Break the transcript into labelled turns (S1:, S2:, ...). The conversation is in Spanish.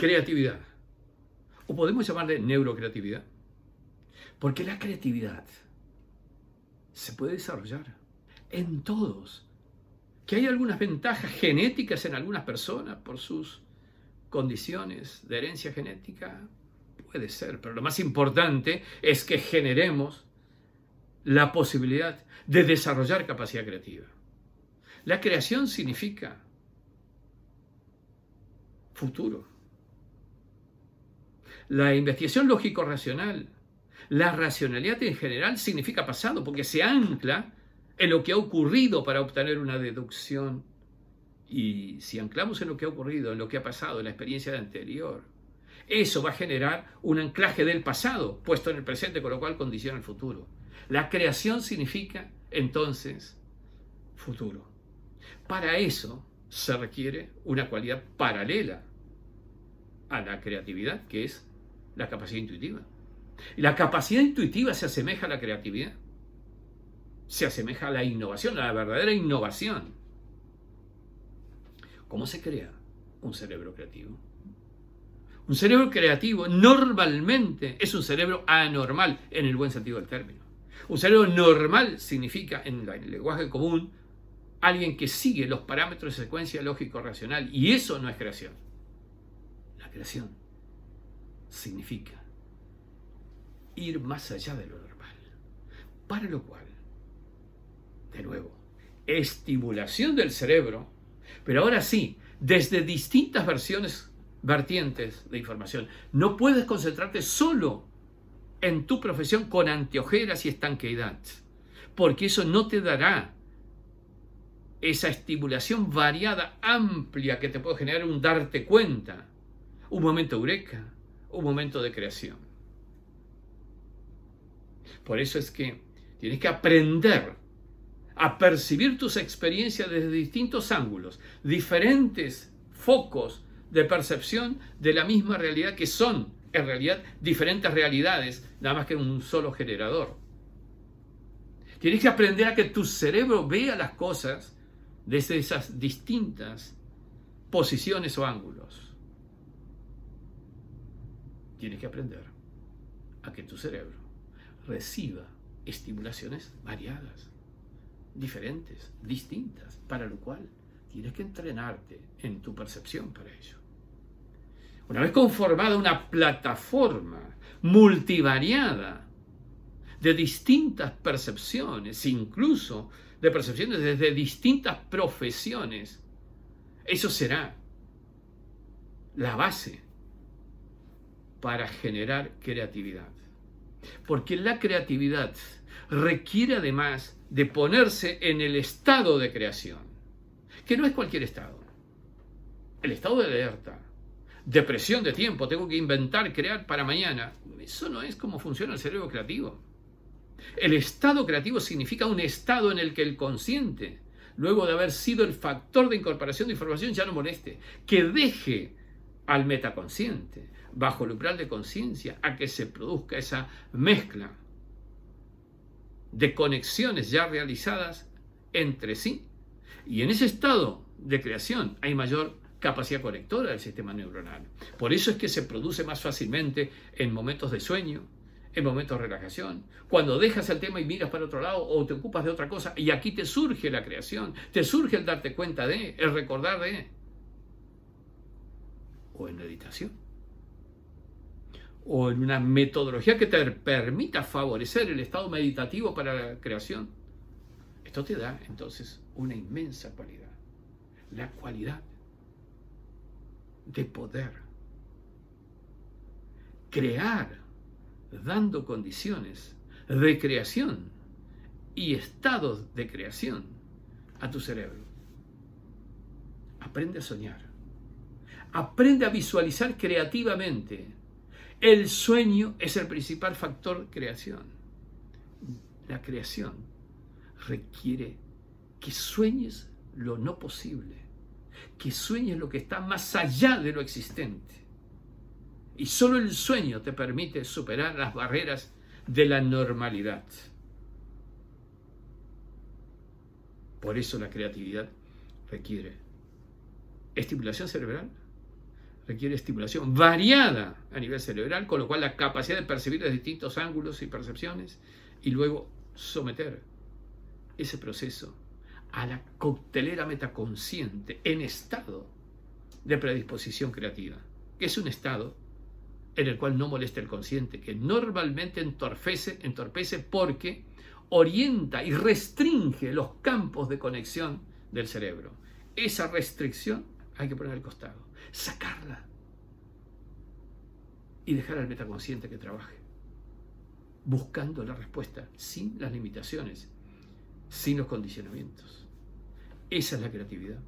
S1: creatividad. O podemos llamarle neurocreatividad. Porque la creatividad se puede desarrollar en todos. Que hay algunas ventajas genéticas en algunas personas por sus condiciones de herencia genética, puede ser, pero lo más importante es que generemos la posibilidad de desarrollar capacidad creativa. La creación significa futuro. La investigación lógico-racional, la racionalidad en general significa pasado, porque se ancla en lo que ha ocurrido para obtener una deducción. Y si anclamos en lo que ha ocurrido, en lo que ha pasado, en la experiencia anterior, eso va a generar un anclaje del pasado puesto en el presente, con lo cual condiciona el futuro. La creación significa entonces futuro. Para eso se requiere una cualidad paralela a la creatividad, que es la capacidad intuitiva. La capacidad intuitiva se asemeja a la creatividad, se asemeja a la innovación, a la verdadera innovación. ¿Cómo se crea un cerebro creativo? Un cerebro creativo normalmente es un cerebro anormal en el buen sentido del término. Un cerebro normal significa, en el lenguaje común, alguien que sigue los parámetros de secuencia lógico-racional. Y eso no es creación. La creación significa ir más allá de lo normal. Para lo cual, de nuevo, estimulación del cerebro, pero ahora sí, desde distintas versiones, vertientes de información. No puedes concentrarte solo en tu profesión con anteojeras y estanqueidad, porque eso no te dará esa estimulación variada, amplia que te puede generar un darte cuenta, un momento eureka, un momento de creación. Por eso es que tienes que aprender a percibir tus experiencias desde distintos ángulos, diferentes focos de percepción de la misma realidad que son en realidad diferentes realidades, nada más que un solo generador. Tienes que aprender a que tu cerebro vea las cosas desde esas distintas posiciones o ángulos. Tienes que aprender a que tu cerebro reciba estimulaciones variadas, diferentes, distintas, para lo cual tienes que entrenarte en tu percepción para ello. Una vez conformada una plataforma multivariada de distintas percepciones, incluso de percepciones desde distintas profesiones, eso será la base para generar creatividad. Porque la creatividad requiere además de ponerse en el estado de creación, que no es cualquier estado. El estado de alerta, depresión de tiempo, tengo que inventar, crear para mañana. Eso no es como funciona el cerebro creativo. El estado creativo significa un estado en el que el consciente, luego de haber sido el factor de incorporación de información, ya no moleste, que deje al metaconsciente, bajo el umbral de conciencia, a que se produzca esa mezcla de conexiones ya realizadas entre sí. Y en ese estado de creación hay mayor capacidad conectora del sistema neuronal. Por eso es que se produce más fácilmente en momentos de sueño, en momentos de relajación, cuando dejas el tema y miras para otro lado o te ocupas de otra cosa y aquí te surge la creación, te surge el darte cuenta de, el recordar de, o en meditación, o en una metodología que te permita favorecer el estado meditativo para la creación. Esto te da entonces una inmensa cualidad, la cualidad de poder crear dando condiciones de creación y estados de creación a tu cerebro. Aprende a soñar. Aprende a visualizar creativamente. El sueño es el principal factor creación. La creación requiere que sueñes lo no posible que sueñes lo que está más allá de lo existente. Y solo el sueño te permite superar las barreras de la normalidad. Por eso la creatividad requiere estimulación cerebral, requiere estimulación variada a nivel cerebral, con lo cual la capacidad de percibir de distintos ángulos y percepciones y luego someter ese proceso a la coctelera metaconsciente en estado de predisposición creativa, que es un estado en el cual no molesta el consciente, que normalmente entorpece, entorpece porque orienta y restringe los campos de conexión del cerebro. Esa restricción hay que poner al costado, sacarla y dejar al metaconsciente que trabaje, buscando la respuesta sin las limitaciones, sin los condicionamientos. Esa es la creatividad.